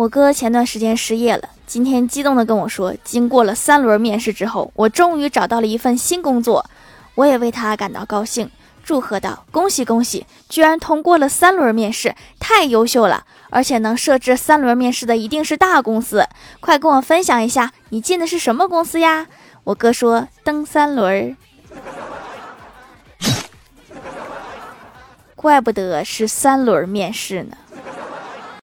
我哥前段时间失业了，今天激动地跟我说，经过了三轮面试之后，我终于找到了一份新工作。我也为他感到高兴，祝贺道：“恭喜恭喜，居然通过了三轮面试，太优秀了！而且能设置三轮面试的一定是大公司，快跟我分享一下，你进的是什么公司呀？”我哥说：“蹬三轮儿。”怪不得是三轮面试呢。